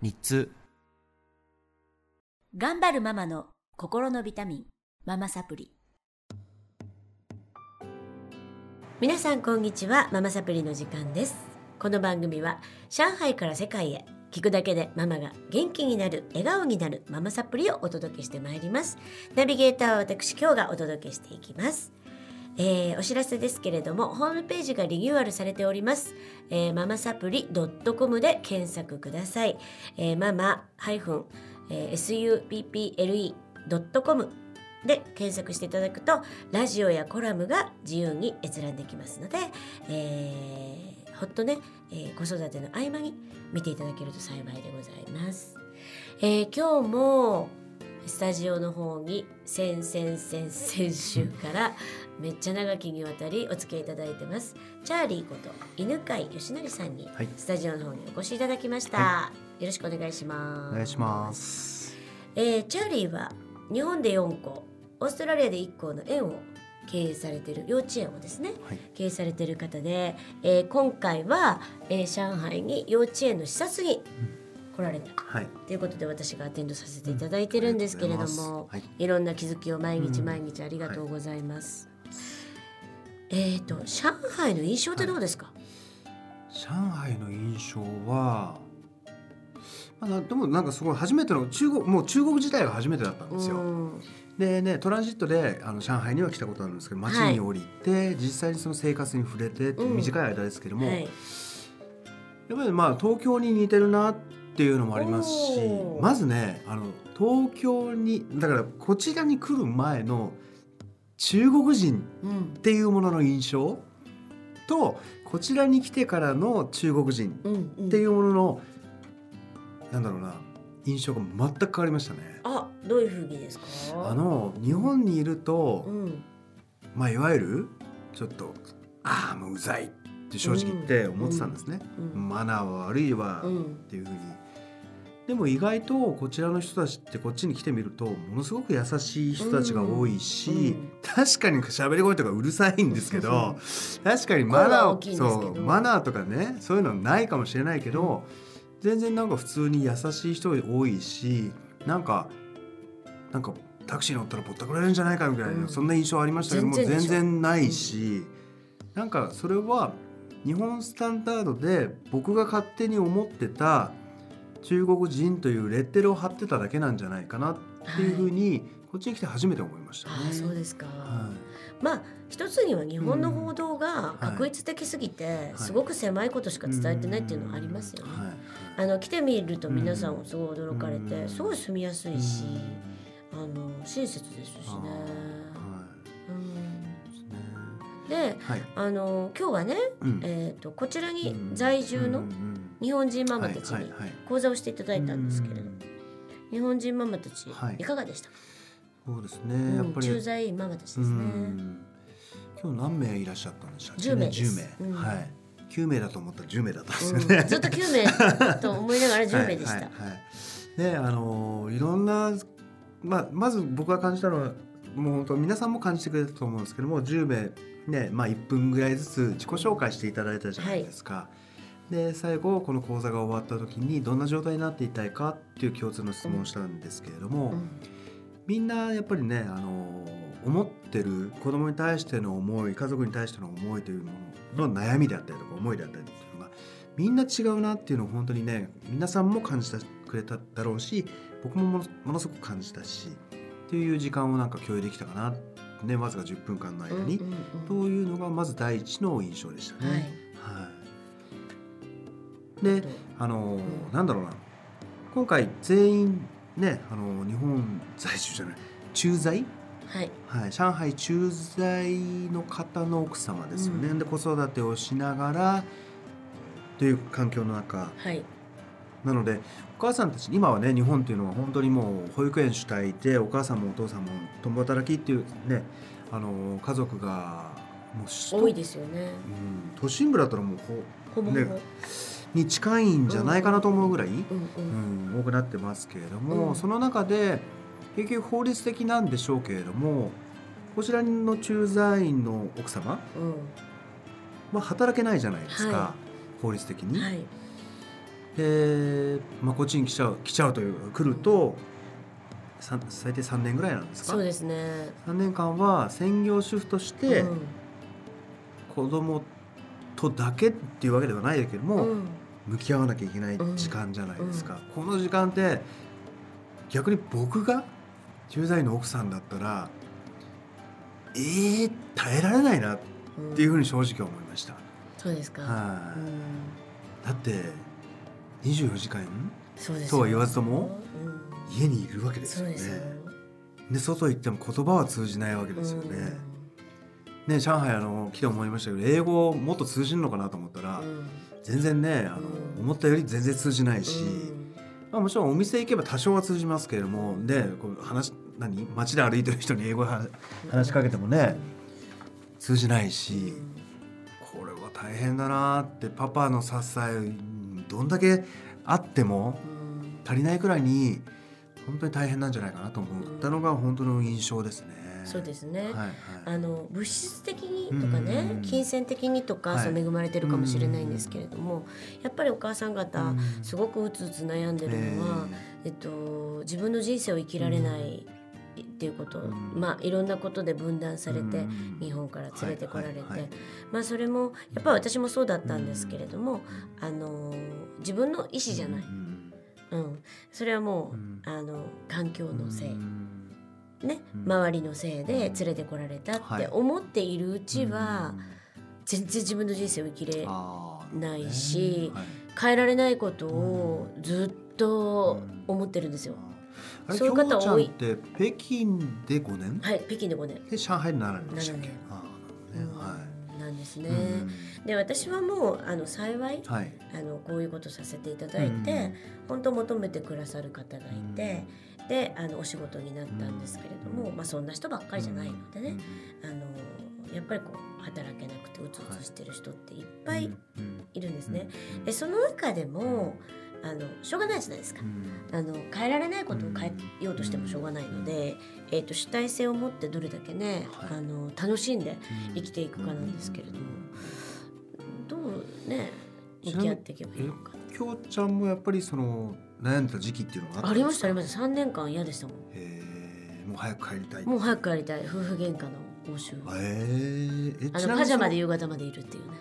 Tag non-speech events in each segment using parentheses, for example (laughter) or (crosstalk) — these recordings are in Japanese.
日通頑張るママの心のビタミンママサプリ。皆さんこんにちはママサプリの時間です。この番組は上海から世界へ聞くだけでママが元気になる笑顔になるママサプリをお届けしてまいります。ナビゲーターは私今日がお届けしていきます。えーお知らせですけれどもホームページがリニューアルされております、えーママサプリ .com で検索ください、えーママ supple.com で検索していただくとラジオやコラムが自由に閲覧できますので、えーほっとね、えー子育ての合間に見ていただけると幸いでございます。えー今日もスタジオの方に先々先々週からめっちゃ長きにわたりお付き合いいただいてます。チャーリーこと犬飼義成さんにはい。スタジオの方にお越しいただきました、はよろしくお願いします。お願いします。えーチャーリーは日本で4校オーストラリアで1校の園を経営されている幼稚園をですねはい。経営されている方で、えー今回は、えー上海に幼稚園の視察に来られた。はい。ということで私がアテンドさせていただいてるんですけれども、うございはい。いろんな気づきを毎日うん。毎日ありがとうございます。えっ、と上海の印象ってどうですか、上海の印象は、まあ、なでもなんかすごい初めての中国もう中国自体が初めてだったんですよ。うん。でねトランジットであの上海には来たことあるんですけど街に降りて、実際にその生活に触れてうん。短い間ですけども、はい、やっぱりまあ東京に似てるなっていうのもありますしまずねあの東京にだからこちらに来る前の中国人うん。っていうものの印象とこちらに来てからの中国人うんうん、っていうものの、なんだろうな印象が全く変わりましたね。あどういうふうにですか？あの日本にいると、うん。まあいわゆるちょっとああもううざいって正直言って思ってたんですね。うん。マナーは悪いわっうんていうふうに。でも意外とこちらの人たちってこっちに来てみるとものすごく優しい人たちが多いし、うんうん。確かに喋り声とかうるさいんですけど確かにマナーそうマナーとかねそういうのないかもしれないけど、全然なんか普通に優しい人が多いしなんかなんかタクシー乗ったらぼったくられるんじゃないかみたいな、うん。そんな印象ありましたけども全全然ないし、なんかそれは日本スタンダードで僕が勝手に思ってた中国人というレッテルを貼ってただけなんじゃないかなっていうふうに、こっちに来て初めて思いましたね。ああそうですか、はまあ一つには日本の報道が確一的すぎて、い。すごく狭いことしか伝えてないっていうのはありますよね。はい。あの来てみると皆さんすごい驚かれて、うん。すごい住みやすいし、あの親切ですしね。はうん、でいはい。あの今日はね、うん。えー、とこちらにうん。在住のうんうん日本人ママたちにはいはいはい。講座をしていただいたんですけれども、うん。日本人ママたちはい。いかがでした？か、そうですうんねやっぱり駐在ママたちですね。うん。今日何名いらっしゃったんでしたっけ10名です。10名、うん。はい。9名だと思ったら10名だったんですうよね、んずっと9名と思いながら10名でした。はいはいはい。であのーいろんな、まあ、まず僕が感じたのはもう本当皆さんも感じてくれたと思うんですけども10名ね、まあ、1分ぐらいずつ自己紹介していただいたじゃないですか。で最後この講座が終わった時にどんな状態になっていたいかっていう共通の質問をしたんですけれども、うん。みんなやっぱりね、あの思ってる子供に対しての思い家族に対しての思いというものの悩みであったりとか思いであったりっていうのがみんな違うなっていうのを本当にね皆さんも感じてくれただろうし僕もものすごく感じたしっていう時間をなんか共有できたかなねわずか10分間の間に、というのがまず第一の印象でしたはい。ね。はいであのうん。なんだろうな。今回全員ねあの日本在住じゃない。駐在、はい。はい、上海駐在の方の奥様ですよね、うん。で子育てをしながらという環境の中。はい。なのでお母さんたち今はね日本っていうのは本当にもう保育園主体でお母さんもお父さんも共働きっていうねあの家族がもう多いですよね。うん、都心部だったらもうほほぼほぼ、ねに近いんじゃないかなと思うぐらい、うんうんうん、多くなってますけれども、うん。その中で結局法律的なんでしょうけれどもこちらの駐在員の奥様は働けないじゃないですか、は法律的に。うんはい。で、まあ、こっちに来ちゃう来ちゃうという来るとさ最低3年ぐらいなんですか？そうですね。3年間は専業主婦としてうん。子供とだけっていうわけではないけども、うん向き合わなきゃいけない時間じゃないですか、この時間って逆に僕が駐在員の奥さんだったらえー、耐えられないなっていうふうに正直思いました、そうですか、はい。うん。だって24時間そうは言わずともうん。家にいるわけですよね。で外行っても言葉は通じないわけですよね、ね上海あの来て思いましたけど英語もっと通じるのかなと思ったら、うんうん全然ねあの、うん。思ったより全然通じないし、うん。まあ、もちろんお店行けば多少は通じますけれどもでこう話何？街で歩いてる人に英語で話話しかけてもね通じないしこれは大変だなってパパの支えうんどんだけあってもうん。足りないくらいに本当に大変なんじゃないかなと思ったのが本当の印象ですね。そうですね、はいはい。あの物質的にとかね、うん金銭的にとか、はい。そう恵まれてるかもしれないんですけれども、やっぱりお母さん方、うんすごくうつうつ悩んでるのは、え。っと、自分の人生を生きられないっていうこと、うん。まあいろんなことで分断されて、うん日本から連れてこられて、はいはいはい。まあそれもやっぱり私もそうだったんですけれども、あの自分の意思じゃない、うんうん、それはもう、うん。あの環境のせい、うんね、うん。周りのせいで連れてこられたって思っているうちは、全然自分の人生を生きれないしはい。変えられないことをずっと思ってるんですよ。そういう方多いって北京で5年？はい、北京で5年、で上海で7年でしたっけ？7年あーなるほどね。はい。なんですね。うんで私はもうあの幸いはい。あのこういうことさせていただいて、本当求めてくださる方がいて、であのお仕事になったんですけれども、まあ、そんな人ばっかりじゃないのでね、あのやっぱりこう働けなくてうつうつしてる人っていっぱいいるんですね。でその中でもあのしょうがないじゃないですか。あの変えられないことを変えようとしてもしょうがないので、えー、と主体性を持ってどれだけね、はい。あの楽しんで生きていくかなんですけれども、どうね向き合っていけばいいのか。京ちゃんもやっぱりその悩んでた時期っていうのがありましたありまました。3年間嫌でしたもん。へえもう早く帰りたい。もう早く帰りたい。夫婦喧嘩の報酬。へええあのパジャマでそ夕方までいるっていうね。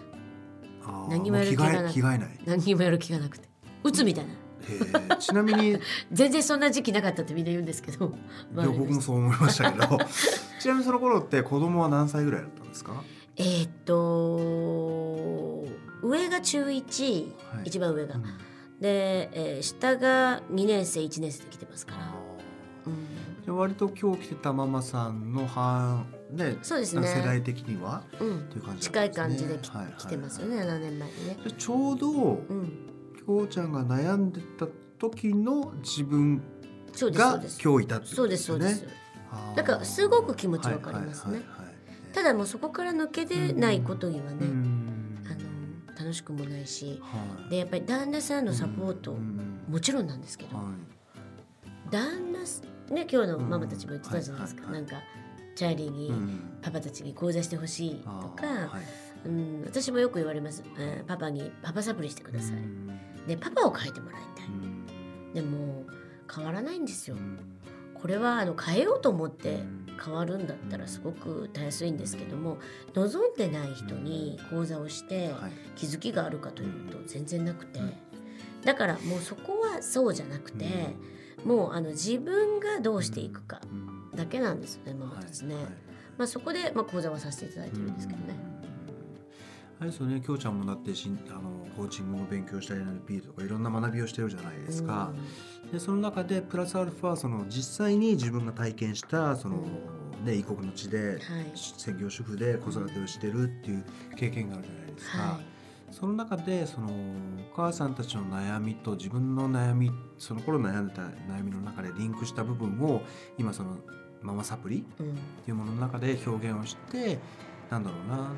あー何もやる気がな着替え着替えない。何にもやる気がなくて。うつみたいな。ちなみに (laughs) 全然そんな時期なかったってみんな言うんですけど。まあ僕もそう思いましたけど。(laughs) ちなみにその頃って子供は何歳ぐらいだったんですか？えーっと上が中1、はい。一番上が、うん。で、えー下が2年生1年生で来てますから、うん、で割と今日来てたママさんの半ねそうですね。世代的には？うん。っていう感じ近い感じでき,、はいはい来てますよね。7年前にね。でちょうどうん、京ちゃんが悩んでた時の自分が。今日いたってそうでことです。すよねだからすごく気持ちわかりますね。はいはいはいはい。ただもうそこから抜け出ないことにはね、うん楽しくもないしはい。でやっぱり旦那さんのサポート、うんもちろんなんですけど、はい。旦那すね今日のママたちも言ってたじゃないですか、うん。はいはいなんかチャーリーに、うん。パパたちに講座してほしいとあか、うん、私もよく言われます、えーパパにパパサプリしてください、うん。でパパを変えてもらいたい、うん。でも変わらないんですよ、うん。これはあの変えようと思って変わるんだったらすごくたやすいんですけども望んでない人に講座をしてはい。気づきがあるかというと全然なくて。うん。だからもうそこはそうじゃなくてもうあの自分がどうしていくかうん。だけなんですよねママたちね。まあそこでまあ講座はさせていただいてるんですけどね。あれですよね、きょうちゃん。もだってしん。あのコーチングの勉強したり NLP とかいろん。な学びをしてるじゃないですか。でその中でプラスアルファその実際に自分が体験したその、ね異国の地ではい。専業主婦で子育てをしてるっていう経験があるじゃないですか。はその中でそのお母さんたちの悩みと自分の悩みその頃悩んでた悩みの中でリンクした部分を今そのママサプリうん。っていうものの中で表現をしてなんだろうな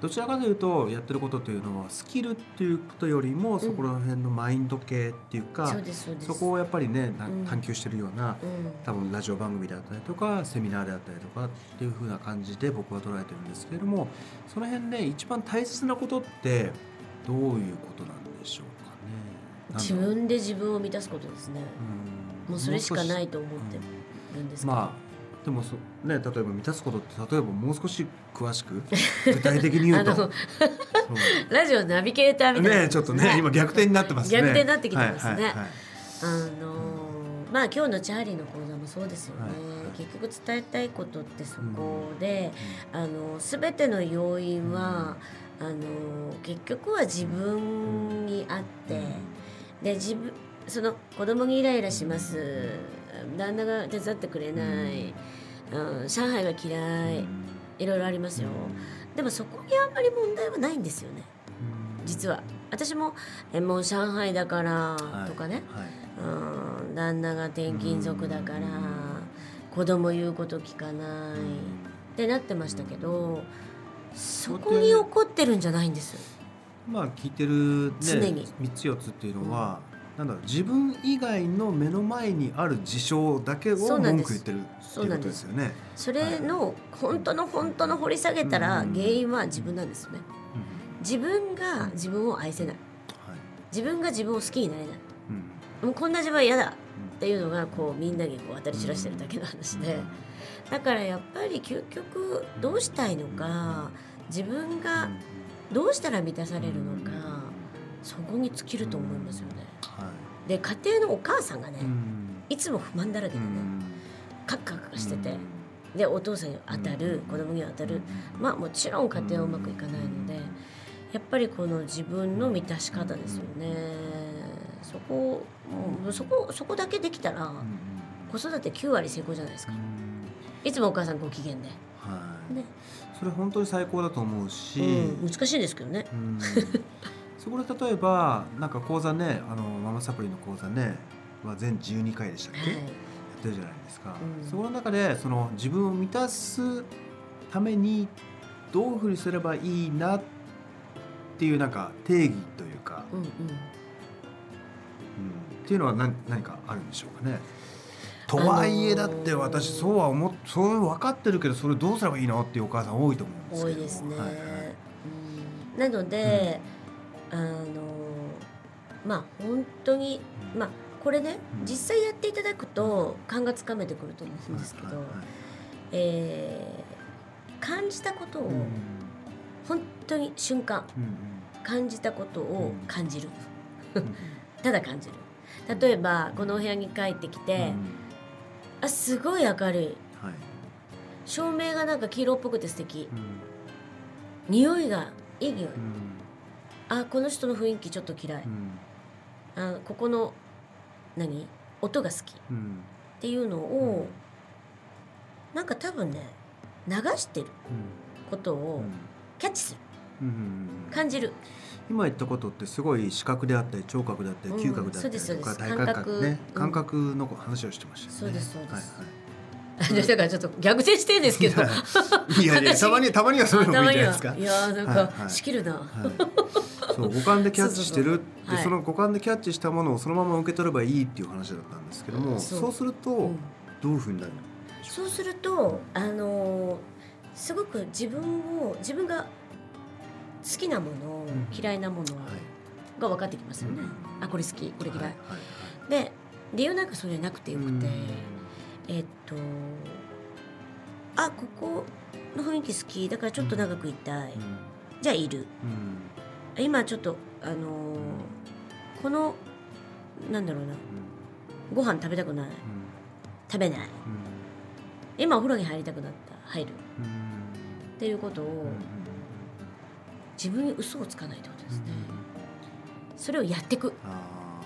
どちらかというとやってることというのはスキルっていうことよりもそこら辺のマインド系っていうか、そこをやっぱりね探求してるようなうん。多分ラジオ番組であったりとかセミナーであったりとかっていう風な感じで僕は捉えてるんですけれどもその辺で一番大切なことってどういうことなんでしょうかね。自分で自分を満たすことですね。うん。もうそれしかないと思ってしるんですまあでもそね例えば満たすことって例えばもう少し詳しく具体的に言うと。(laughs) ラジオナビゲーターみたいな、ねちょっとね今逆転になってますね。逆転になってきてますね。はいはいはい。あのーまあ今日のチャーリーの講座もそうですよね、はい。はい結局伝えたいことってそこで、あの全ての要因は、あの結局は自分にあって、で自分その子供にイライラします。旦那が手伝ってくれない、うん、上海が嫌い、いろいろありますよ、でもそこにあんまり問題はないんですよね。実は。私もえもう上海だからとかね、はい。うん、旦那が転勤族だから子供言うこと聞かない。ってなってましたけどそこに起こってるんじゃないんです。よ。まあ聞いてるね常に。3つ4つっていうのは、なんだろう自分以外の目の前にある事象だけを文句言ってるっていうことですよね。それの本当の本当の掘り下げたらうん。原因は自分なんですよね。うん。自分が自分を愛せない。はい。自分が自分を好きになれない。うん。もうこんな自分は嫌だっていうのがこうみんなにこう当たり散らしてるだけの話で。だからやっぱり究極どうしたいのか自分がどうしたら満たされるのかそこに尽きると思いますよね。はで家庭のお母さんがねいうん。いつも不満だらけでねカッカッカしててでお父さんに当たる子供に当たる。まあもちろん家庭はうまくいかないのでやっぱりこの自分の満たし方ですよね。そこそこそこだけできたら子育て9割成功じゃないですか。いつもお母さんご機嫌で。はい。ね。それ本当に最高だと思うし、うん、難しいですけどね。うんそこで例えばなんか講座ねあのママサプリの講座ねは全12回でしたっけ、はい。やってるじゃないですか、うん。そこの中でその自分を満たすためにどういうふうにすればいいなっていうなんか定義というか、うんうん。うん。っていうのは何何かあるんでしょうかね。とはいえだって私そうは思っそう分かってるけどそれどうすればいいの？っていうお母さん多いと思うんですけど。多いですね。はいはい。うん。なので、あのまあ本当にまあこれね、うん。実際やっていただくと勘がつかめてくると思うんですけど、はいはいはい。えー感じたことをうん。本当に瞬間うん感じたことを感じる、うん (laughs) ただ感じる。例えばこのお部屋に帰ってきて、あすごい明るい。はい。照明がなんか黄色っぽくて素敵。うん。匂いがいい匂い。うんあこの人の雰囲気ちょっと嫌い。うん。あここの何？音が好き。っうん。ていうのを、なんか多分ね流してることをキャッチする。うん。うん感じる。今言ったことってすごい視覚であったり聴覚であったりうん。嗅覚であったりとか体感覚。ね。感覚の話をしてましたよね。そうですそうです。(laughs) だからちょっと逆転してるんですけど。(laughs) いやいやたまにたまにはそういうのもいいんじゃないですか。いやーなんはいかはい。仕切るな、はいそう五感でキャッチしてる。その五感でキャッチしたものをそのまま受け取ればいいっていう話だったんですけどもそう。するとうん。どういうふうになるそうするとあのーすごく自分を自分が好きなもの、うん。嫌いなものはいが分かってきますよね、うんあこれ好きこれ嫌い、で理由なんかそれなくてよくて、うん。えっとあここの雰囲気好きだからちょっと長くいたい、うん。じゃあいる。うん今ちょっとあのーこのなんだろうな。ご飯食べたくない。うん食べない。うん今お風呂に入りたくなった。入る。うんっていうことをうん自分に嘘をつかないってことですね、うんそれをやっていく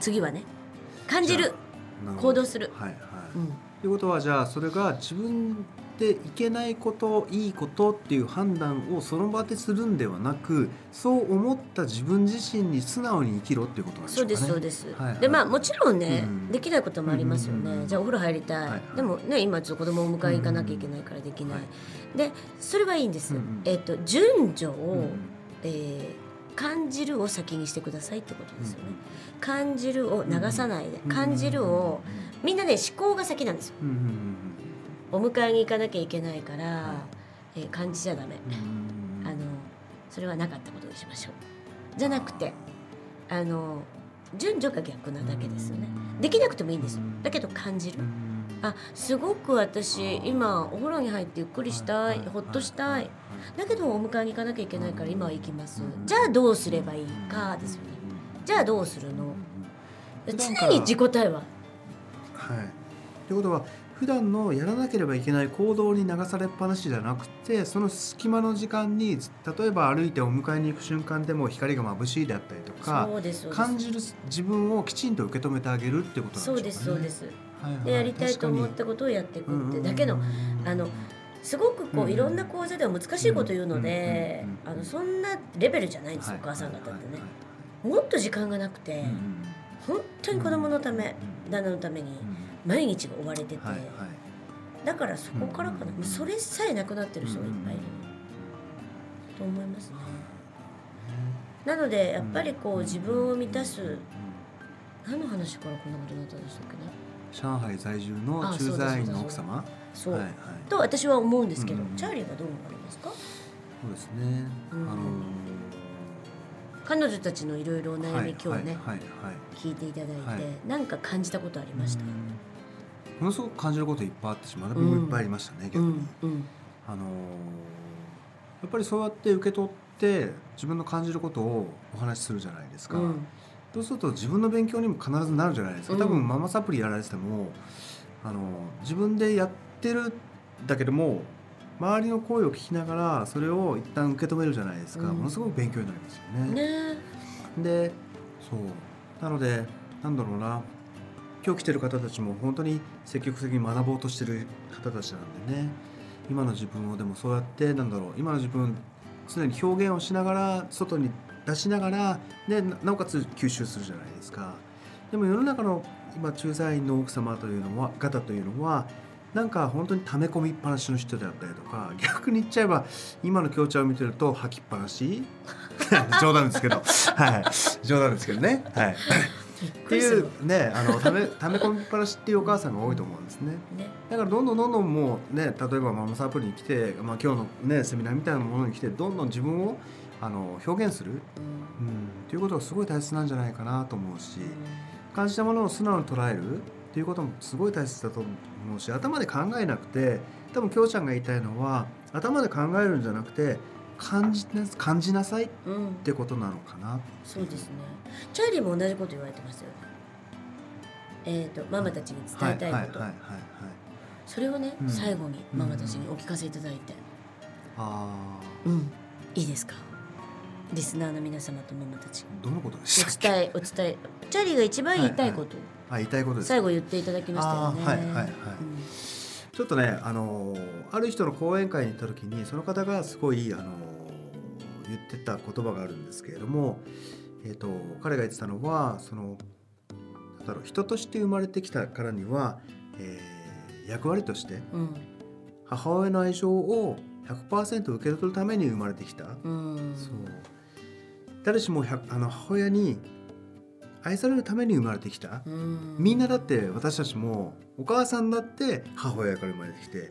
次はね。感じる。行動する。はいはい。うん。ということはじゃあそれが自分でいけないこといいことっていう判断をその場でするんではなくそう思った自分自身に素直に生きろっていうことなんでしょうかね。そうですそうです、はいはい。でまあもちろんね、うん。できないこともありますよね、うんうんうんじゃあお風呂入りたい、はいはい。でもね今ちょっと子供をお迎えに行かなきゃいけないからできない、はいでそれはいいんです、うんうん。えっ、と順序を、うんえー感じるを先にしてくださいってことですよね、感じるを流さないで、感じるをみんなね思考が先なんですよ。うんうんうんお迎えに行かなきゃいけないから、はえー感じちゃダメ、あのそれはなかったことにしましょう。じゃなくてあの順序が逆なだけですよね。できなくてもいいんですよ。だけど感じる。うんあすごく私今お風呂に入ってゆっくりしたいほっとしたい。だけどお迎えに行かなきゃいけないから今は行きます。じゃあどうすればいいかですよね。じゃあどうするの？常に自己対話。はい。ということは普段のやらなければいけない行動に流されっぱなしじゃなくてその隙間の時間に例えば歩いてお迎えに行く瞬間でも光が眩しいであったりとか感じる自分をきちんと受け止めてあげるってことなんそうでしょうかね。ですそうです。はいはいでやりたいと思っ確たことをやっていくってだけどあのすごくこううんいろんな講座では難しいこと言うのでうんあのそんなレベルじゃないんですよお母さん方ってね。もっと時間がなくて本当に子供のため旦那のために毎日が追われてて。はいはい。だからそこからかな。うんそれさえなくなってる人がいっぱいいると思いますね。なのでやっぱりこう自分を満たす。何の話からこんなことになったんでしたっけね。上海在住のあ駐在員の奥様？そう、はいはい。と私は思うんですけど、うんチャーリーはどう思われますか？そうですね。うんあの彼女たちのいろいろお悩み、今日ね、はいはい。はい聞いていただいて、はい。なんか感じたことありました、ものすごく感じることいっぱいあってし学びもいっぱいありましたね、逆うに、んうん。あのーやっぱりそうやって受け取って自分の感じることをお話しするじゃないですか、うん。そうすると自分の勉強にも必ずなるじゃないですか、うん。多分ママサプリやられててもあの自分でやってるんだけども周りの声を聞きながらそれを一旦受け止めるじゃないですか、うん。ものすごく勉強になりますよね。ね。でそう。なのでなんだろうな今日来てる方たちも本当に積極的に学ぼうとしてる方たちなんでね。今の自分をでもそうやってなんだろう。今の自分常に表現をしながら外に出しながらでなおかつ吸収するじゃないですか。でも世の中の今駐在員の奥様というのは方というのはなんか本当に溜め込みっぱなしの人であったりとか逆に言っちゃえば今の強調を見てると吐きっぱなし。(laughs) 冗談ですけど。はい。冗談ですけどね。はい。っていうねあのため (laughs) ため込みっぱなしっていうお母さんが多いと思うんですね。ね。だからどんどんどんどんもうね例えばママサプリに来て、まあ、今日のねセミナーみたいなものに来てどんどん自分をあの表現する、うん。うん、っていうことがすごい大切なんじゃないかなと思うし感じたものを素直に捉える。っていうこともすごい大切だと思うし頭で考えなくて多分きょうちゃんが言いたいのは頭で考えるんじゃなくて感じな感じなさいっうん、うんてことなのかな。そうですね。チャーリーも同じこと言われてますよね。えっ、とママたちに伝えたいこと、はいはいはいはいはいそれをね、うん。最後にママたちにお聞かせいただいて、あうん、いいですか？リスナーの皆様とママたち。ーどのことでしたっおけ伝えお伝え。チャーリーが一番言いたいこと、あ言いたいことです最後言っていただきましたよね。はいはいはい。うんちょっとね、あのーある人の講演会に行った時にその方がすごい、あのー言ってた言葉があるんですけれども、えー、と彼が言ってたのはそのだろう人として生まれてきたからには、えー役割としてうん。母親の愛情を100%受け取るために生まれてきた、うん。そう。誰しも100あの母親に愛されるために生まれてきた、うん。みんなだって私たちもお母さんだって母親から生まれてきて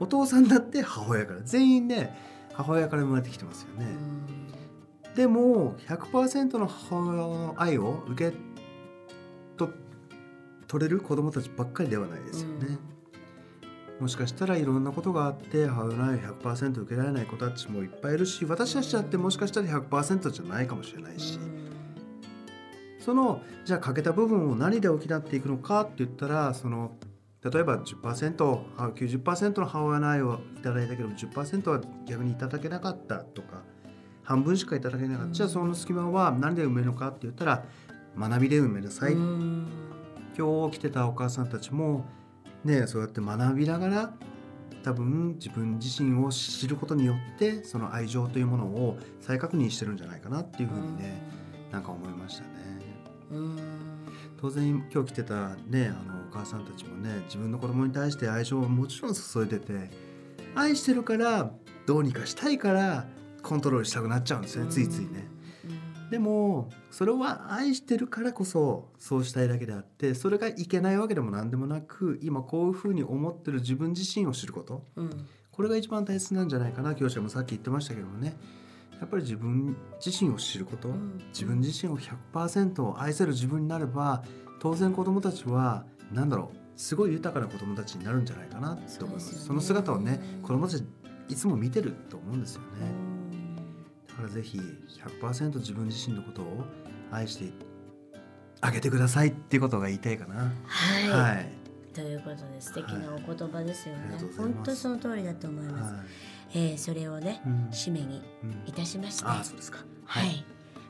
お父さんだって母親から全員ね母親から生まれてきてますよね、でも100%の母親の愛を受け取取れる子供たちばっかりではないですよね、もしかしたらいろんなことがあって母親の愛を100%受けられない子たちもいっぱいいるし私たちだってもしかしたら100%じゃないかもしれないし、そのじゃあ欠けた部分を何で補っていくのかって言ったらその例えば 10%90% の母親の愛をいただいたけど10%は逆にいただけなかったとか半分しかいただけなかった、うん。じゃあその隙間は何で埋めるのかって言ったら学びで埋めなさい、うん。今日来てたお母さんたちもねそうやって学びながら多分自分自身を知ることによってその愛情というものを再確認してるんじゃないかなっていうふうにね、なんか思いましたね。うん。当然今日来てたねあのお母さんたちもね自分の子供に対して愛情をもちろん注いでて愛してるからどうにかしたいからコントロールしたくなっちゃうんですよねついついね。でもそれは愛してるからこそそうしたいだけであってそれがいけないわけでも何でもなく今こういうふうに思ってる自分自身を知ること。うん。これが一番大切なんじゃないかな教師もさっき言ってましたけどもねやっぱり自分自身を知ること、ん。自分自身を100%愛せる自分になれば当然子どもたちは何だろうすごい豊かな子どもたちになるんじゃないかなと思います。ね。その姿をね子どもたちいつも見てると思うんですよね。だからぜひ100%自分自身のことを愛してあげてくださいっていうことが言いたいかな。はい、はい。ということで素敵なお言葉ですよね。ありがとうござい本当その通りだと思います、はえーそれをねい。うん締めにうんいたしましてああ、そうですか。はい、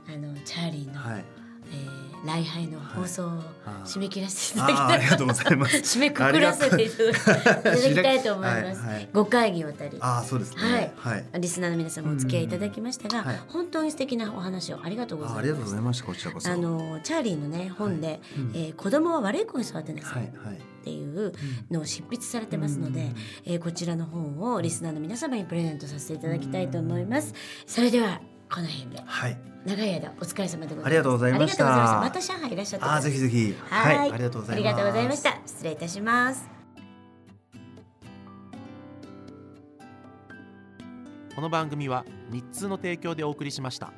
あのチャーリーの、はい。えー礼拝の放送を締め切らせていただきああ、たい、ありがとうございます。(laughs) 締めくくらせていただきいたいと思います、はい。はい。5回にわたりああ、そうですね。はい。はい。リスナーの皆さんもお付き合いいただきましたが、うんはい。本当に素敵なお話をありがとうございます。あありがとうございました。こちらこそ。あのチャーリーのね本で、うん。えー子供は悪い子に育てなさはい。いはい。っていうのを執筆されてますので、うん。えーこちらの本をリスナーの皆様にプレゼントさせていただきたいと思います。それではこの辺ではい。長い間お疲れ様でございます。ありがとうございましたありがとうございました。また上海いらっしゃってくあぜひぜひ。はいはい。ありがとうございます。ありがとうございました。失礼いたします。この番組は日通の提供でお送りしました